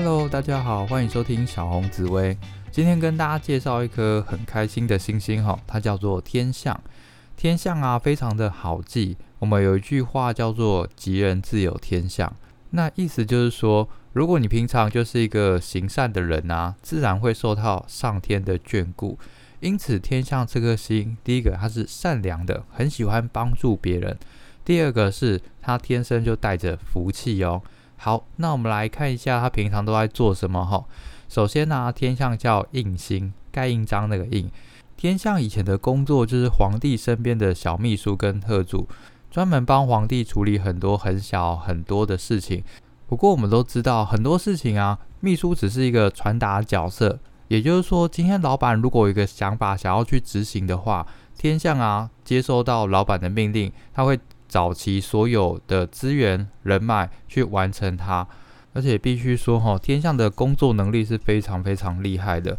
Hello，大家好，欢迎收听小红紫薇。今天跟大家介绍一颗很开心的星星哈，它叫做天象。天象啊，非常的好记。我们有一句话叫做“吉人自有天相”，那意思就是说，如果你平常就是一个行善的人啊，自然会受到上天的眷顾。因此，天象这颗星，第一个它是善良的，很喜欢帮助别人；第二个是它天生就带着福气哦。好，那我们来看一下他平常都在做什么哈。首先呢，天象叫印星，盖印章那个印。天象以前的工作就是皇帝身边的小秘书跟特助，专门帮皇帝处理很多很小很多的事情。不过我们都知道，很多事情啊，秘书只是一个传达角色。也就是说，今天老板如果有一个想法想要去执行的话，天象啊，接收到老板的命令，他会。找其所有的资源人脉去完成它，而且必须说哈，天象的工作能力是非常非常厉害的。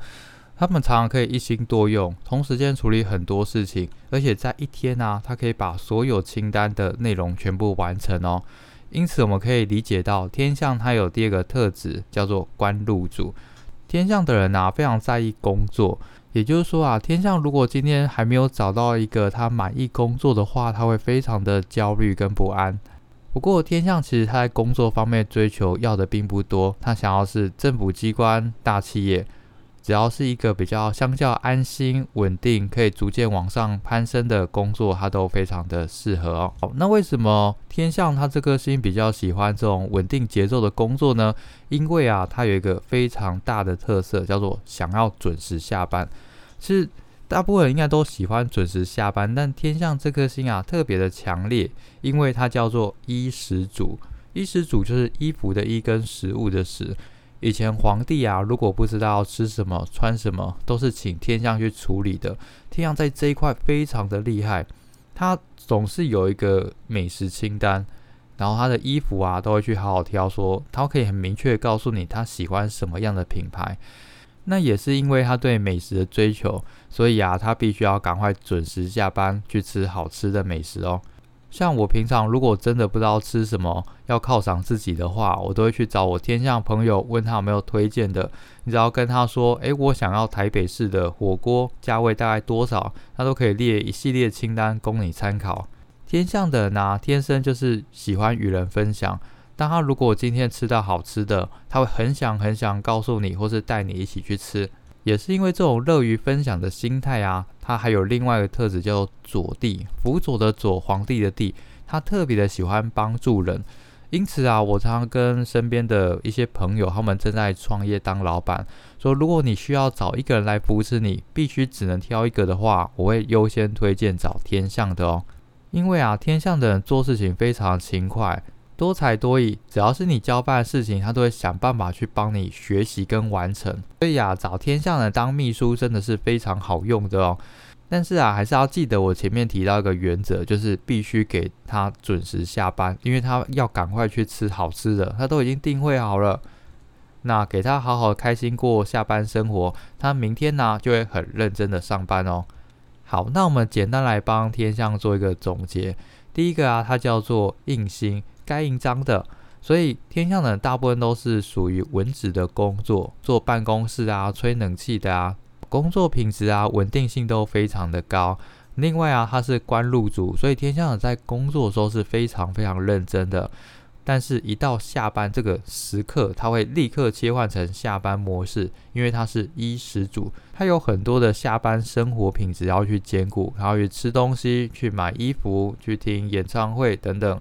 他们常常可以一心多用，同时间处理很多事情，而且在一天呢，他可以把所有清单的内容全部完成哦。因此，我们可以理解到天象它有第二个特质，叫做官禄主。天象的人啊，非常在意工作。也就是说啊，天象如果今天还没有找到一个他满意工作的话，他会非常的焦虑跟不安。不过天象其实他在工作方面追求要的并不多，他想要是政府机关、大企业。只要是一个比较相较安心、稳定，可以逐渐往上攀升的工作，它都非常的适合哦。好，那为什么天象它这颗星比较喜欢这种稳定节奏的工作呢？因为啊，它有一个非常大的特色，叫做想要准时下班。其实大部分人应该都喜欢准时下班，但天象这颗星啊，特别的强烈，因为它叫做衣食主。衣食主就是衣服的衣跟食物的食。以前皇帝啊，如果不知道吃什么、穿什么，都是请天象去处理的。天象在这一块非常的厉害，他总是有一个美食清单，然后他的衣服啊都会去好好挑，说他可以很明确告诉你他喜欢什么样的品牌。那也是因为他对美食的追求，所以啊，他必须要赶快准时下班去吃好吃的美食哦。像我平常如果真的不知道吃什么，要犒赏自己的话，我都会去找我天象朋友，问他有没有推荐的。你只要跟他说，诶，我想要台北市的火锅，价位大概多少，他都可以列一系列清单供你参考。天象的呢，天生就是喜欢与人分享。当他如果今天吃到好吃的，他会很想很想告诉你，或是带你一起去吃。也是因为这种乐于分享的心态啊，他还有另外一个特质叫做左帝，辅佐的左，皇帝的帝，他特别的喜欢帮助人。因此啊，我常常跟身边的一些朋友，他们正在创业当老板，说如果你需要找一个人来扶持你，必须只能挑一个的话，我会优先推荐找天象的哦。因为啊，天象的人做事情非常勤快。多才多艺，只要是你交办的事情，他都会想办法去帮你学习跟完成。所以啊，找天象的当秘书真的是非常好用的哦。但是啊，还是要记得我前面提到一个原则，就是必须给他准时下班，因为他要赶快去吃好吃的，他都已经定位好了。那给他好好开心过下班生活，他明天呢就会很认真的上班哦。好，那我们简单来帮天象做一个总结。第一个啊，它叫做印星。该印章的，所以天象的大部分都是属于文职的工作，做办公室啊、吹冷气的啊，工作品质啊、稳定性都非常的高。另外啊，他是官禄主，所以天象在工作的时候是非常非常认真的。但是，一到下班这个时刻，他会立刻切换成下班模式，因为他是衣食主，他有很多的下班生活品质要去兼顾，然后去吃东西、去买衣服、去听演唱会等等。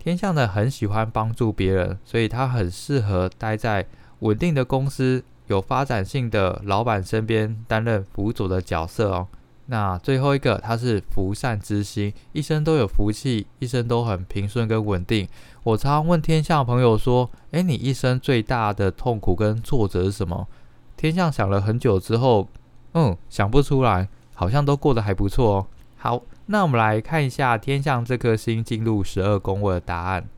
天象的很喜欢帮助别人，所以他很适合待在稳定的公司、有发展性的老板身边担任辅佐的角色哦。那最后一个，他是福善之心，一生都有福气，一生都很平顺跟稳定。我常常问天象朋友说：“诶，你一生最大的痛苦跟挫折是什么？”天象想了很久之后，嗯，想不出来，好像都过得还不错哦。好。那我们来看一下天象这颗星进入十二宫位的答案。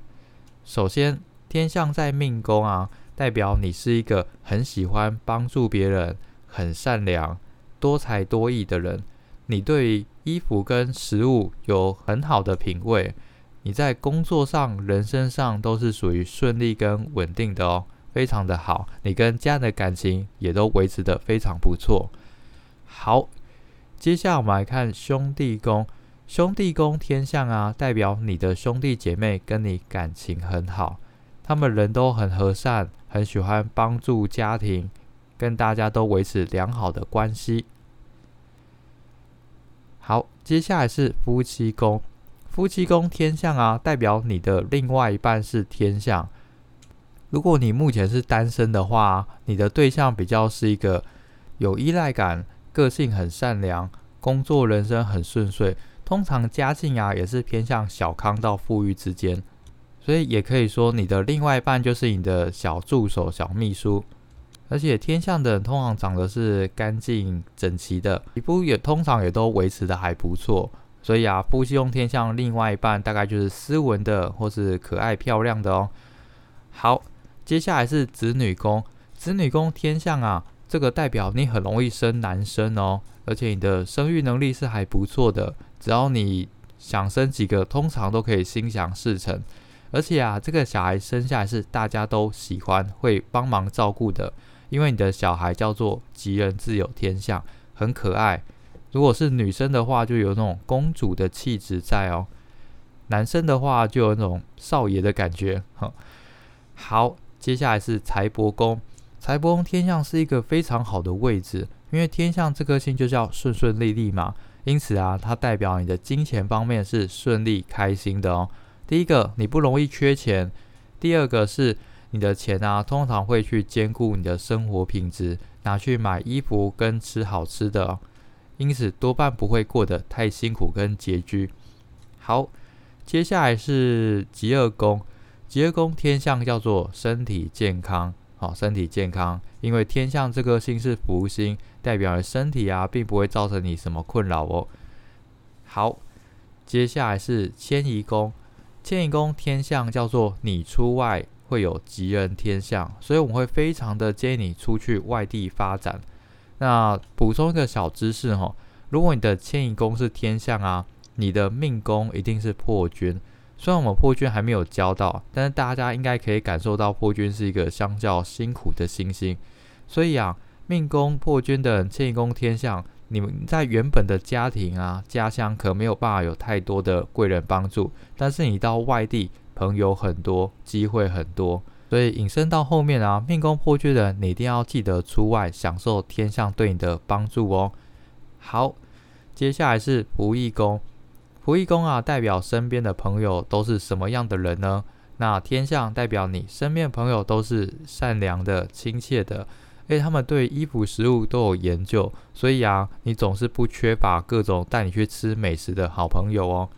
首先，天象在命宫啊，代表你是一个很喜欢帮助别人、很善良、多才多艺的人。你对衣服跟食物有很好的品味。你在工作上、人生上都是属于顺利跟稳定的哦。非常的好，你跟家人的感情也都维持的非常不错。好，接下来我们来看兄弟宫，兄弟宫天象啊，代表你的兄弟姐妹跟你感情很好，他们人都很和善，很喜欢帮助家庭，跟大家都维持良好的关系。好，接下来是夫妻宫。夫妻宫天象啊，代表你的另外一半是天象。如果你目前是单身的话，你的对象比较是一个有依赖感、个性很善良、工作人生很顺遂，通常家境啊也是偏向小康到富裕之间。所以也可以说，你的另外一半就是你的小助手、小秘书。而且天象的人通常长得是干净整齐的，皮肤也通常也都维持的还不错。所以啊，夫妻宫天象另外一半大概就是斯文的或是可爱漂亮的哦。好，接下来是子女宫，子女宫天象啊，这个代表你很容易生男生哦，而且你的生育能力是还不错的，只要你想生几个，通常都可以心想事成。而且啊，这个小孩生下来是大家都喜欢，会帮忙照顾的。因为你的小孩叫做吉人自有天相，很可爱。如果是女生的话，就有那种公主的气质在哦；男生的话，就有那种少爷的感觉。好，接下来是财帛宫。财帛宫天象是一个非常好的位置，因为天象这颗星就叫顺顺利利嘛，因此啊，它代表你的金钱方面是顺利开心的哦。第一个，你不容易缺钱；第二个是。你的钱啊，通常会去兼顾你的生活品质，拿去买衣服跟吃好吃的，因此多半不会过得太辛苦跟拮据。好，接下来是极恶宫，极恶宫天象叫做身体健康，好，身体健康，因为天象这个星是福星，代表了身体啊，并不会造成你什么困扰哦。好，接下来是迁移宫，迁移宫天象叫做你出外。会有吉人天相，所以我们会非常的建议你出去外地发展。那补充一个小知识哈，如果你的迁移宫是天象啊，你的命宫一定是破军。虽然我们破军还没有教到，但是大家应该可以感受到破军是一个相较辛苦的星星。所以啊，命宫破军的迁移宫天象，你们在原本的家庭啊、家乡可没有办法有太多的贵人帮助，但是你到外地。朋友很多，机会很多，所以引申到后面啊，命宫破缺的你一定要记得出外享受天象对你的帮助哦。好，接下来是仆役宫，仆役宫啊，代表身边的朋友都是什么样的人呢？那天象代表你身边朋友都是善良的、亲切的，诶，他们对衣服、食物都有研究，所以啊，你总是不缺乏各种带你去吃美食的好朋友哦。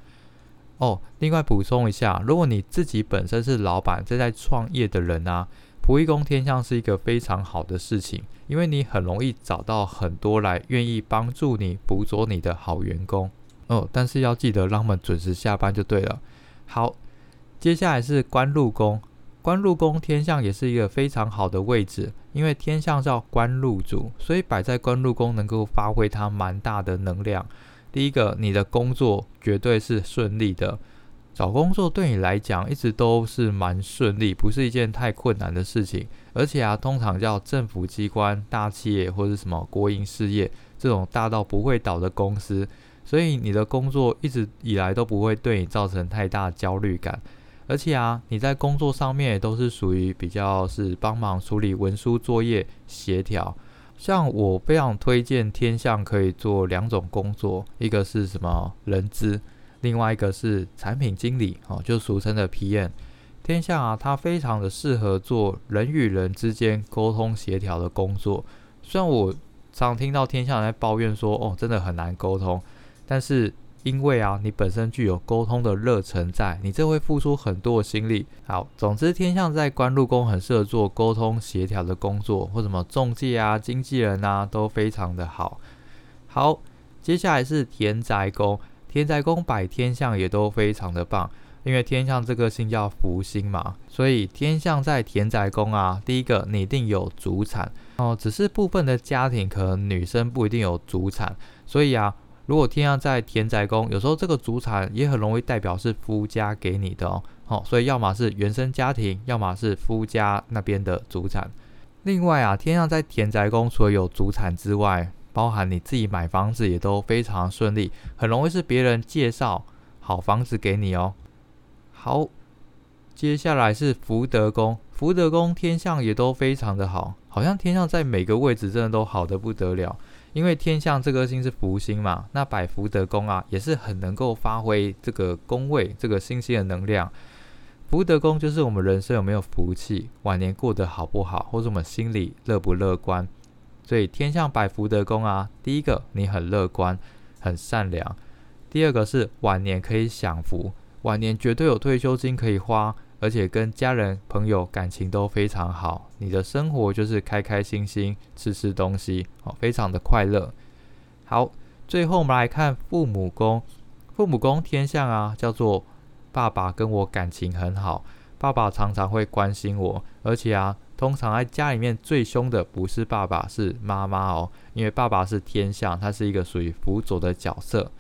哦，另外补充一下，如果你自己本身是老板正在创业的人啊，仆役宫天象是一个非常好的事情，因为你很容易找到很多来愿意帮助你、辅佐你的好员工哦。但是要记得让他们准时下班就对了。好，接下来是官禄宫，官禄宫天象也是一个非常好的位置，因为天象叫官禄主，所以摆在官禄宫能够发挥它蛮大的能量。第一个，你的工作绝对是顺利的，找工作对你来讲一直都是蛮顺利，不是一件太困难的事情。而且啊，通常叫政府机关、大企业或者什么国营事业这种大到不会倒的公司，所以你的工作一直以来都不会对你造成太大焦虑感。而且啊，你在工作上面也都是属于比较是帮忙处理文书作业、协调。像我非常推荐天象可以做两种工作，一个是什么人资，另外一个是产品经理，哦，就俗称的 PM。天象啊，它非常的适合做人与人之间沟通协调的工作。虽然我常听到天象在抱怨说，哦，真的很难沟通，但是。因为啊，你本身具有沟通的热忱，在你这会付出很多的心力。好，总之天象在官禄宫很适合做沟通协调的工作，或什么中介啊、经纪人啊，都非常的好。好，接下来是田宅宫，田宅宫摆天象也都非常的棒。因为天象这个星叫福星嘛，所以天象在田宅宫啊，第一个你一定有主产哦，只是部分的家庭可能女生不一定有主产，所以啊。如果天象在田宅宫，有时候这个主产也很容易代表是夫家给你的哦。好，所以要么是原生家庭，要么是夫家那边的主产。另外啊，天象在田宅宫，除了有主产之外，包含你自己买房子也都非常顺利，很容易是别人介绍好房子给你哦。好，接下来是福德宫，福德宫天象也都非常的好，好像天象在每个位置真的都好的不得了。因为天象这颗星是福星嘛，那百福德宫啊，也是很能够发挥这个宫位这个星星的能量。福德宫就是我们人生有没有福气，晚年过得好不好，或者我们心里乐不乐观。所以天象百福德宫啊，第一个你很乐观、很善良；第二个是晚年可以享福，晚年绝对有退休金可以花。而且跟家人朋友感情都非常好，你的生活就是开开心心吃吃东西，哦，非常的快乐。好，最后我们来看父母宫，父母宫天象啊，叫做爸爸跟我感情很好，爸爸常常会关心我，而且啊，通常在家里面最凶的不是爸爸，是妈妈哦，因为爸爸是天象，他是一个属于辅佐的角色。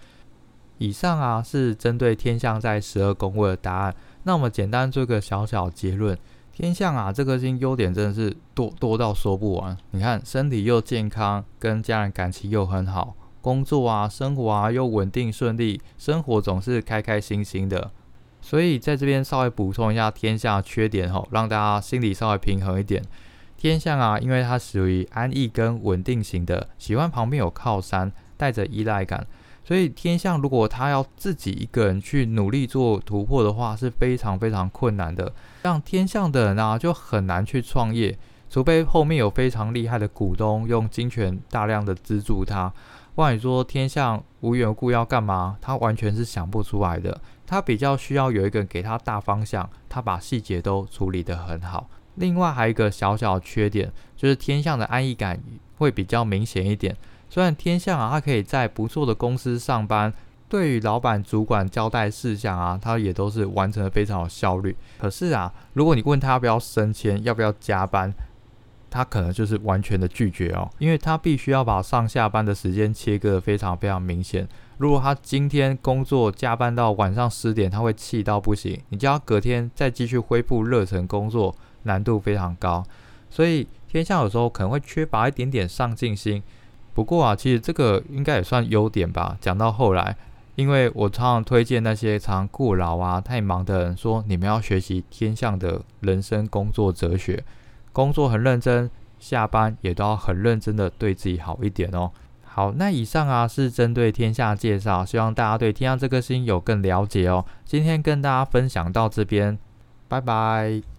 以上啊是针对天象在十二宫位的答案。那我们简单做个小小结论：天象啊，这颗星优点真的是多多到说不完。你看，身体又健康，跟家人感情又很好，工作啊、生活啊又稳定顺利，生活总是开开心心的。所以在这边稍微补充一下天象缺点吼，让大家心里稍微平衡一点。天象啊，因为它属于安逸跟稳定型的，喜欢旁边有靠山，带着依赖感。所以天象如果他要自己一个人去努力做突破的话，是非常非常困难的。像天象的人啊，就很难去创业，除非后面有非常厉害的股东用金钱大量的资助他。不然你说天象无缘故要干嘛，他完全是想不出来的。他比较需要有一个人给他大方向，他把细节都处理得很好。另外还有一个小小缺点，就是天象的安逸感会比较明显一点。虽然天象啊，他可以在不错的公司上班，对于老板、主管交代事项啊，他也都是完成的非常有效率。可是啊，如果你问他要不要升迁、要不要加班，他可能就是完全的拒绝哦，因为他必须要把上下班的时间切割的非常非常明显。如果他今天工作加班到晚上十点，他会气到不行，你叫他隔天再继续恢复热忱工作，难度非常高。所以天象有时候可能会缺乏一点点上进心。不过啊，其实这个应该也算优点吧。讲到后来，因为我常常推荐那些常过劳啊、太忙的人，说你们要学习天象的人生工作哲学，工作很认真，下班也都要很认真的对自己好一点哦。好，那以上啊是针对天下介绍，希望大家对天下这颗星有更了解哦。今天跟大家分享到这边，拜拜。